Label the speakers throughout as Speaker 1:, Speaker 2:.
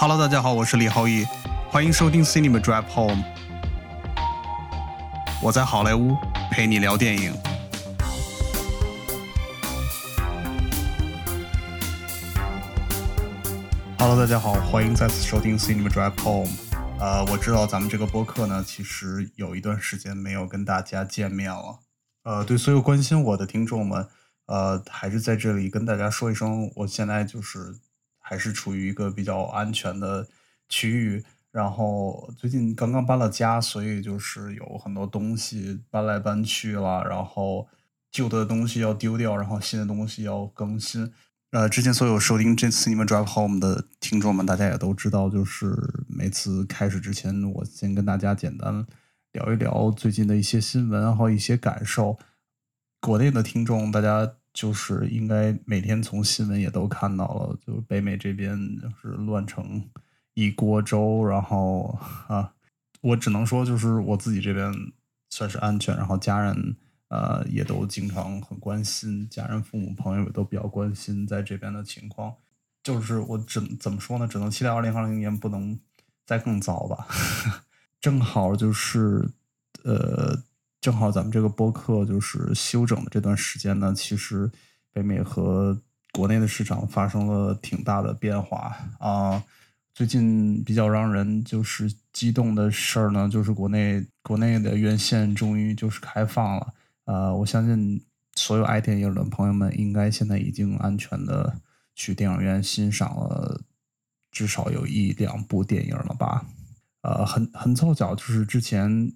Speaker 1: Hello，大家好，我是李浩毅，欢迎收听 Cinema Drive Home。我在好莱坞陪你聊电影。Hello，大家好，欢迎再次收听 Cinema Drive Home。呃，我知道咱们这个播客呢，其实有一段时间没有跟大家见面了。呃，对所有关心我的听众们，呃，还是在这里跟大家说一声，我现在就是还是处于一个比较安全的区域。然后最近刚刚搬了家，所以就是有很多东西搬来搬去了，然后旧的东西要丢掉，然后新的东西要更新。呃，之前所有收听这次你们 Drive Home 的听众们，大家也都知道，就是每次开始之前，我先跟大家简单聊一聊最近的一些新闻和一些感受。国内的听众，大家就是应该每天从新闻也都看到了，就是北美这边就是乱成。一锅粥，然后啊，我只能说，就是我自己这边算是安全，然后家人呃也都经常很关心，家人、父母、朋友也都比较关心在这边的情况。就是我只怎么说呢？只能期待二零二零年不能再更糟吧。正好就是呃，正好咱们这个播客就是休整的这段时间呢，其实北美和国内的市场发生了挺大的变化啊。最近比较让人就是激动的事儿呢，就是国内国内的院线终于就是开放了。呃，我相信所有爱电影的朋友们应该现在已经安全的去电影院欣赏了至少有一两部电影了吧？呃，很很凑巧，就是之前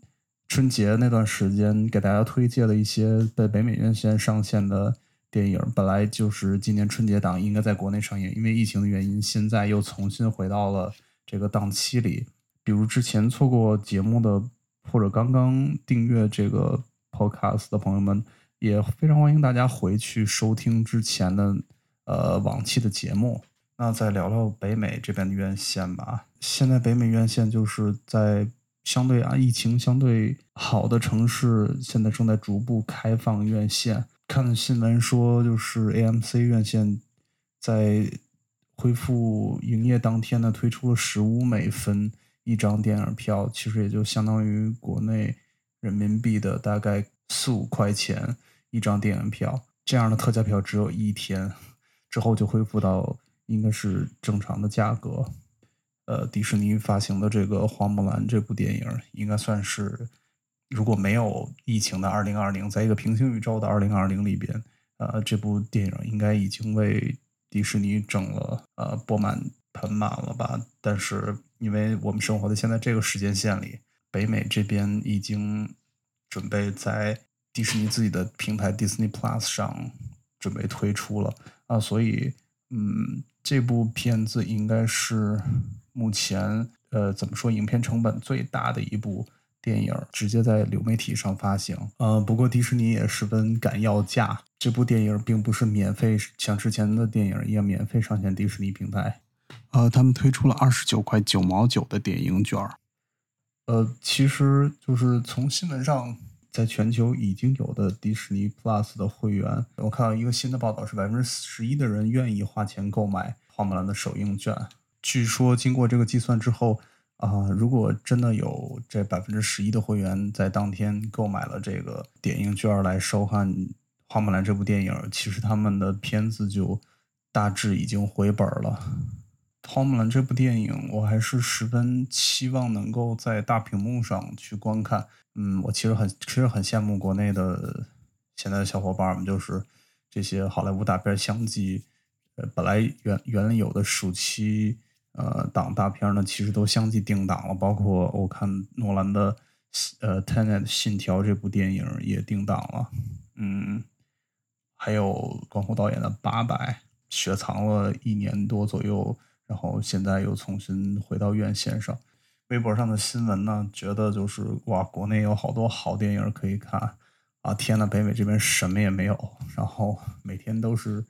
Speaker 1: 春节那段时间给大家推荐了一些在北美院线上线的。电影本来就是今年春节档应该在国内上映，因为疫情的原因，现在又重新回到了这个档期里。比如之前错过节目的，或者刚刚订阅这个 podcast 的朋友们，也非常欢迎大家回去收听之前的呃往期的节目。那再聊聊北美这边的院线吧。现在北美院线就是在相对啊疫情相对好的城市，现在正在逐步开放院线。看新闻说，就是 AMC 院线在恢复营业当天呢，推出了十五美分一张电影票，其实也就相当于国内人民币的大概四五块钱一张电影票。这样的特价票只有一天，之后就恢复到应该是正常的价格。呃，迪士尼发行的这个《花木兰》这部电影，应该算是。如果没有疫情的二零二零，在一个平行宇宙的二零二零里边，呃，这部电影应该已经为迪士尼挣了呃钵满盆满了吧？但是因为我们生活在现在这个时间线里，北美这边已经准备在迪士尼自己的平台 Disney Plus 上准备推出了啊，所以嗯，这部片子应该是目前呃怎么说，影片成本最大的一部。电影直接在流媒体上发行，呃，不过迪士尼也十分敢要价。这部电影并不是免费，像之前的电影一样免费上线迪士尼平台。呃，他们推出了二十九块九毛九的电影券。呃，其实就是从新闻上，在全球已经有的迪士尼 Plus 的会员，我看到一个新的报道是百分之十一的人愿意花钱购买花木兰的首映券。据说经过这个计算之后。啊，如果真的有这百分之十一的会员在当天购买了这个点映券来收看《花木兰》这部电影，其实他们的片子就大致已经回本了。《花木兰》这部电影，我还是十分期望能够在大屏幕上去观看。嗯，我其实很其实很羡慕国内的现在的小伙伴们，就是这些好莱坞大片相继，呃，本来原原有的暑期。呃，档大片呢，其实都相继定档了，包括我看诺兰的呃《Tenet 信条》这部电影也定档了，嗯，还有关虎导演的《八百》雪藏了一年多左右，然后现在又重新回到院线上。微博上的新闻呢，觉得就是哇，国内有好多好电影可以看啊！天呐，北美这边什么也没有，然后每天都是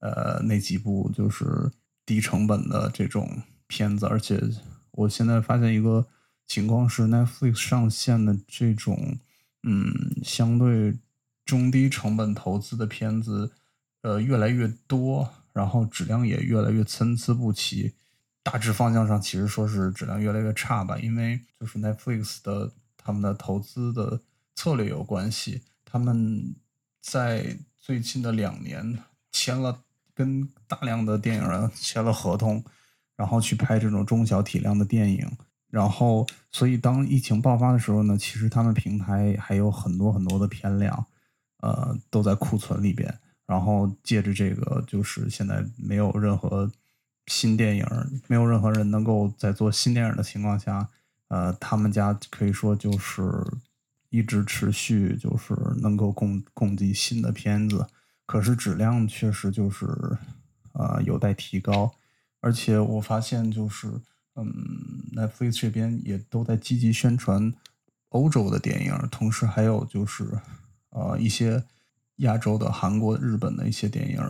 Speaker 1: 呃那几部就是低成本的这种。片子，而且我现在发现一个情况是，Netflix 上线的这种嗯相对中低成本投资的片子，呃越来越多，然后质量也越来越参差不齐。大致方向上其实说是质量越来越差吧，因为就是 Netflix 的他们的投资的策略有关系，他们在最近的两年签了跟大量的电影人签了合同，然后去拍这种中小体量的电影，然后所以当疫情爆发的时候呢，其实他们平台还有很多很多的片量，呃，都在库存里边，然后借着这个，就是现在没有任何。新电影没有任何人能够在做新电影的情况下，呃，他们家可以说就是一直持续就是能够供供给新的片子，可是质量确实就是呃有待提高，而且我发现就是嗯，Netflix 这边也都在积极宣传欧洲的电影，同时还有就是呃一些亚洲的韩国、日本的一些电影，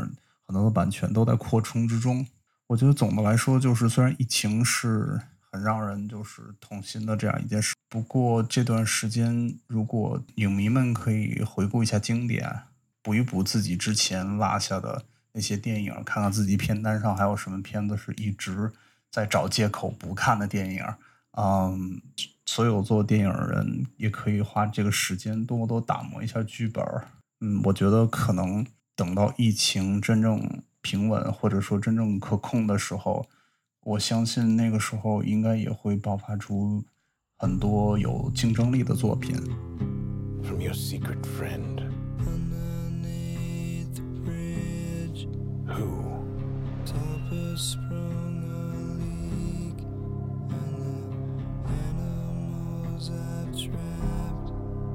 Speaker 1: 很多的版权都在扩充之中。我觉得总的来说，就是虽然疫情是很让人就是痛心的这样一件事，不过这段时间如果影迷们可以回顾一下经典，补一补自己之前落下的那些电影，看看自己片单上还有什么片子是一直在找借口不看的电影，嗯，所有做电影人也可以花这个时间多多打磨一下剧本，嗯，我觉得可能等到疫情真正。平稳或者说真正可控的时候，我相信那个时候应该也会爆发出很多有竞争力的作品。From your secret friend. Who?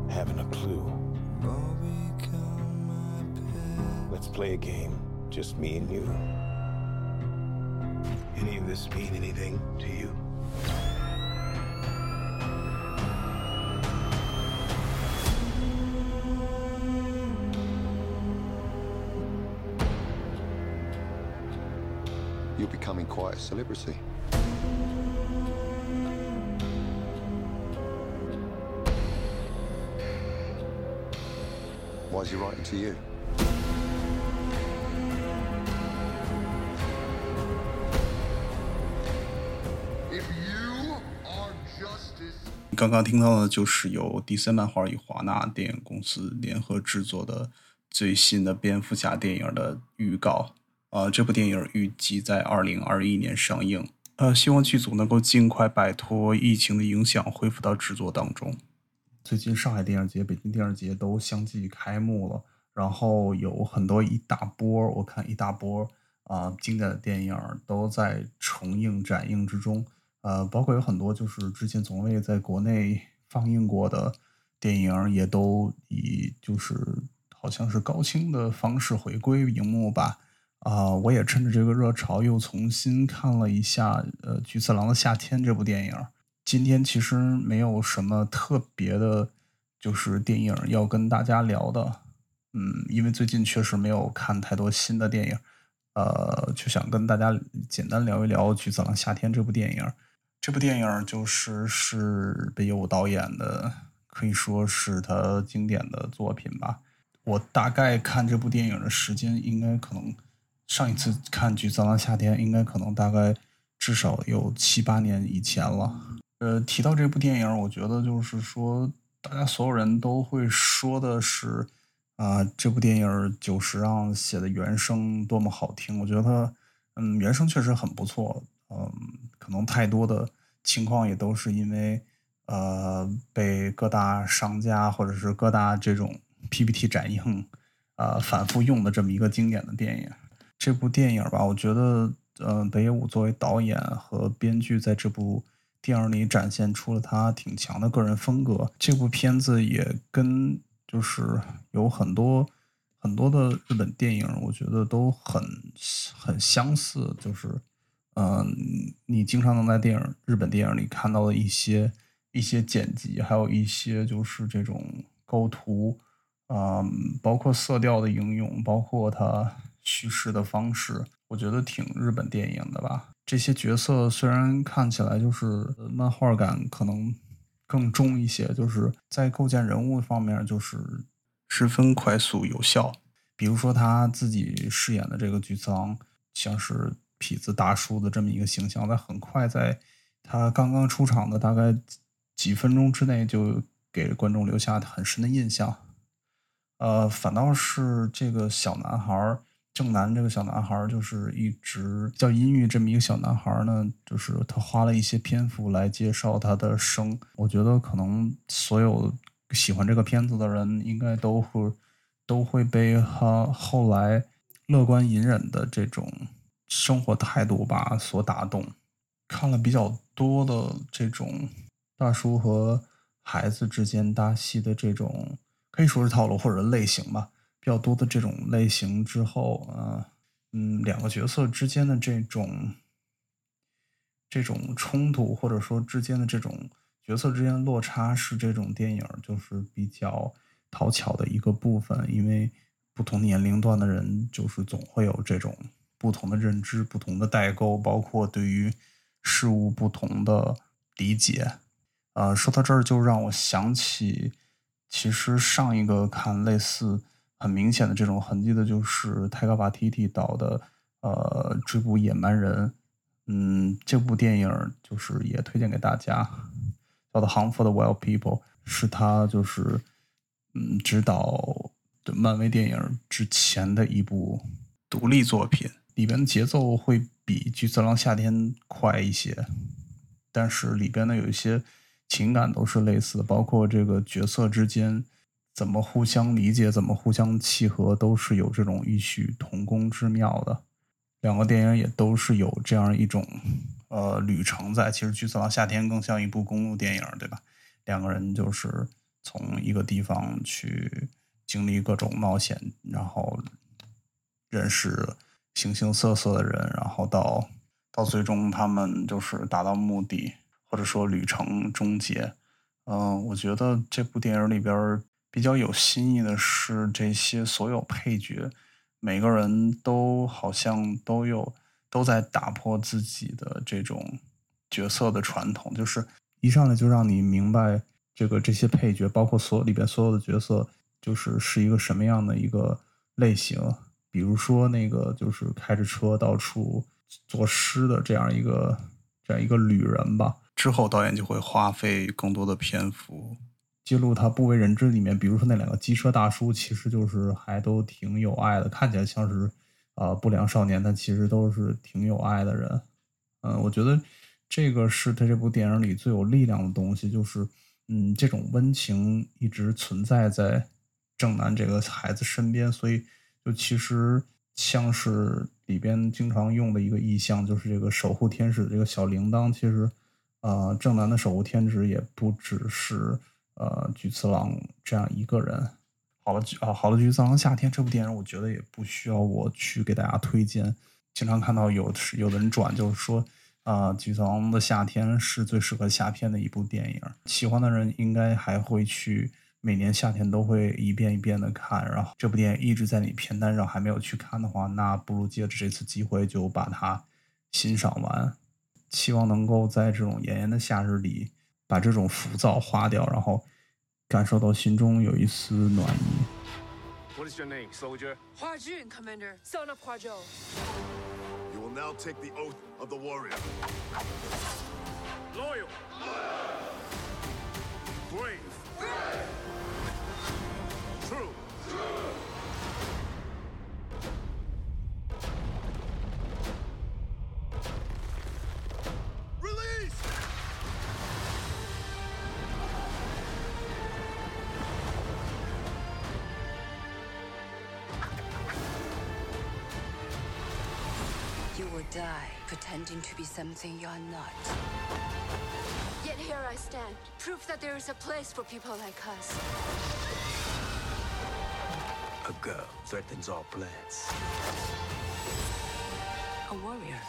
Speaker 1: Haven't a clue. Let's play a game. Just me and you. Any of this mean anything to you?
Speaker 2: Celebrity. Why is he writing to you? If you are justice.
Speaker 1: 刚刚听到的就是由 DC 漫画与华纳电影公司联合制作的最新的蝙蝠侠电影的预告。呃，这部电影预计在二零二一年上映。呃，希望剧组能够尽快摆脱疫情的影响，恢复到制作当中。最近上海电影节、北京电影节都相继开幕了，然后有很多一大波，我看一大波啊经典的电影都在重映展映之中。呃，包括有很多就是之前从未在国内放映过的电影，也都以就是好像是高清的方式回归荧幕吧。啊，我也趁着这个热潮又重新看了一下呃《菊次郎的夏天》这部电影。今天其实没有什么特别的，就是电影要跟大家聊的。嗯，因为最近确实没有看太多新的电影，呃，就想跟大家简单聊一聊《菊次郎夏天》这部电影。这部电影就是是北野武导演的，可以说是他经典的作品吧。我大概看这部电影的时间，应该可能上一次看《橘子的夏天》，应该可能大概至少有七八年以前了。呃，提到这部电影，我觉得就是说，大家所有人都会说的是，啊，这部电影久石让写的原声多么好听。我觉得，嗯，原声确实很不错。嗯，可能太多的情况也都是因为，呃，被各大商家或者是各大这种 PPT 展映，呃，反复用的这么一个经典的电影。这部电影吧，我觉得，呃，北野武作为导演和编剧，在这部电影里展现出了他挺强的个人风格。这部片子也跟就是有很多很多的日本电影，我觉得都很很相似，就是。嗯，你经常能在电影、日本电影里看到的一些一些剪辑，还有一些就是这种构图，嗯，包括色调的应用，包括它叙事的方式，我觉得挺日本电影的吧。这些角色虽然看起来就是漫画感可能更重一些，就是在构建人物方面就是十分快速有效。比如说他自己饰演的这个菊次郎，像是。痞子大叔的这么一个形象，在很快在他刚刚出场的大概几分钟之内，就给观众留下很深的印象。呃，反倒是这个小男孩儿正南这个小男孩儿，就是一直叫阴郁这么一个小男孩儿呢，就是他花了一些篇幅来介绍他的生。我觉得可能所有喜欢这个片子的人，应该都会都会被他后来乐观隐忍的这种生活态度吧所打动。看了比较多的这种大叔和孩子之间搭戏的这种。可以说是套路或者类型吧，比较多的这种类型之后，呃，嗯，两个角色之间的这种这种冲突，或者说之间的这种角色之间落差，是这种电影就是比较讨巧的一个部分。因为不同年龄段的人，就是总会有这种不同的认知、不同的代沟，包括对于事物不同的理解。呃，说到这儿，就让我想起。其实上一个看类似很明显的这种痕迹的，就是泰戈瓦提提导的呃《追捕野蛮人》。嗯，这部电影就是也推荐给大家，叫做《Hunt for the Wild People》，是他就是嗯指导的漫威电影之前的一部独立作品，里边的节奏会比《菊次郎夏天》快一些，但是里边呢有一些。情感都是类似的，包括这个角色之间怎么互相理解、怎么互相契合，都是有这种异曲同工之妙的。两个电影也都是有这样一种呃旅程在。其实《橘子郎夏天》更像一部公路电影，对吧？两个人就是从一个地方去经历各种冒险，然后认识形形色色的人，然后到到最终他们就是达到目的。或者说旅程终结，嗯，我觉得这部电影里边比较有新意的是这些所有配角，每个人都好像都有都在打破自己的这种角色的传统，就是一上来就让你明白这个这些配角，包括所里边所有的角色，就是是一个什么样的一个类型。比如说那个就是开着车到处作诗的这样一个这样一个旅人吧。之后，导演就会花费更多的篇幅揭露他不为人知里面，比如说那两个机车大叔，其实就是还都挺有爱的，看起来像是啊不良少年，但其实都是挺有爱的人。嗯，我觉得这个是他这部电影里最有力量的东西，就是嗯这种温情一直存在在正南这个孩子身边，所以就其实像是里边经常用的一个意象，就是这个守护天使的这个小铃铛，其实。呃，正南的守护天使也不只是呃菊次郎这样一个人。好了，啊，好了，菊次郎夏天这部电影，我觉得也不需要我去给大家推荐。经常看到有有的人转，就是说啊，菊次郎的夏天是最适合夏天的一部电影。喜欢的人应该还会去每年夏天都会一遍一遍的看。然后这部电影一直在你片单上还没有去看的话，那不如借着这次机会就把它欣赏完。希望能够在这种炎炎的夏日里，把这种浮躁化掉，然后感受到心中有一丝暖意。
Speaker 3: What is your name, soldier?
Speaker 4: Commander, son of.
Speaker 3: You will now take the oath of the warrior. Loyal.
Speaker 4: Die pretending to be something you're not.
Speaker 5: Yet here I stand, proof that there is a place for people like us.
Speaker 6: A girl threatens our plans.
Speaker 4: A warrior.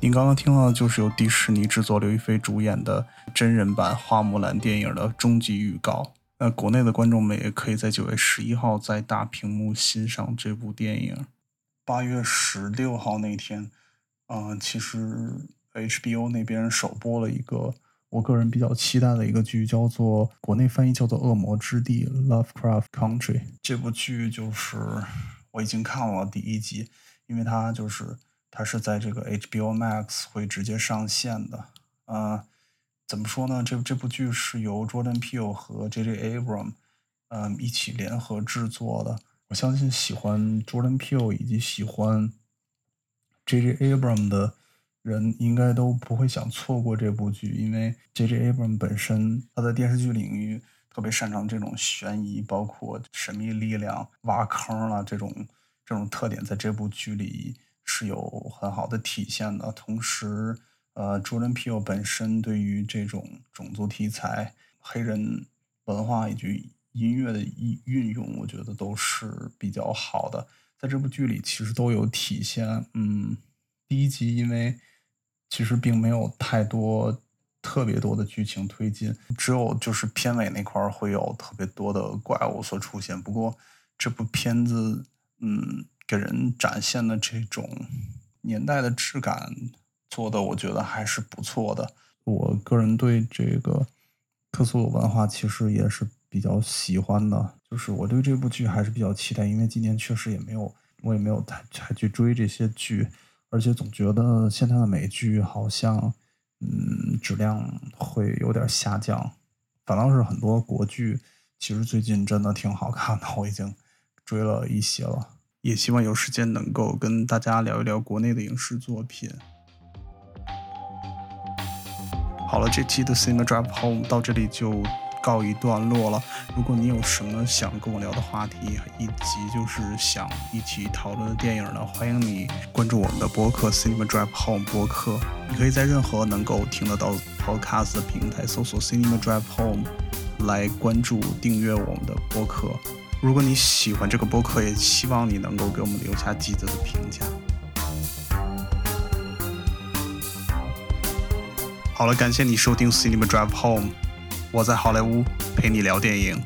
Speaker 1: 您刚刚听到的就是由迪士尼制作、刘亦菲主演的真人版《花木兰》电影的终极预告。那国内的观众们也可以在九月十一号在大屏幕欣赏这部电影。八月十六号那天，嗯，其实 HBO 那边首播了一个我个人比较期待的一个剧，叫做国内翻译叫做《恶魔之地》（Lovecraft Country）。这部剧就是我已经看了第一集，因为它就是它是在这个 HBO Max 会直接上线的。呃，怎么说呢？这这部剧是由 Jordan Peele 和 J.J. Abram 嗯一起联合制作的。我相信喜欢 Jordan Peele 以及喜欢 J.J. Abram 的。人应该都不会想错过这部剧，因为 J.J. Abrams 本身他在电视剧领域特别擅长这种悬疑，包括神秘力量、挖坑了这种这种特点，在这部剧里是有很好的体现的。同时，呃，Jordan Peele 本身对于这种种族题材、黑人文化以及音乐的运运用，我觉得都是比较好的，在这部剧里其实都有体现。嗯，第一集因为。其实并没有太多特别多的剧情推进，只有就是片尾那块儿会有特别多的怪物所出现。不过这部片子，嗯，给人展现的这种年代的质感做的，我觉得还是不错的。我个人对这个克苏鲁文化其实也是比较喜欢的，就是我对这部剧还是比较期待，因为今年确实也没有，我也没有太太去追这些剧。而且总觉得现在的美剧好像，嗯，质量会有点下降，反倒是很多国剧，其实最近真的挺好看的，我已经追了一些了，也希望有时间能够跟大家聊一聊国内的影视作品。好了，这期的 Cinema Drive Home 到这里就。告一段落了。如果你有什么想跟我聊的话题，以及就是想一起讨论的电影呢，欢迎你关注我们的播客 Cinema Drive Home 播客。你可以在任何能够听得到 Podcast 的平台搜索 Cinema Drive Home 来关注订阅我们的播客。如果你喜欢这个播客，也希望你能够给我们留下积极的评价。好了，感谢你收听 Cinema Drive Home。我在好莱坞陪你聊电影。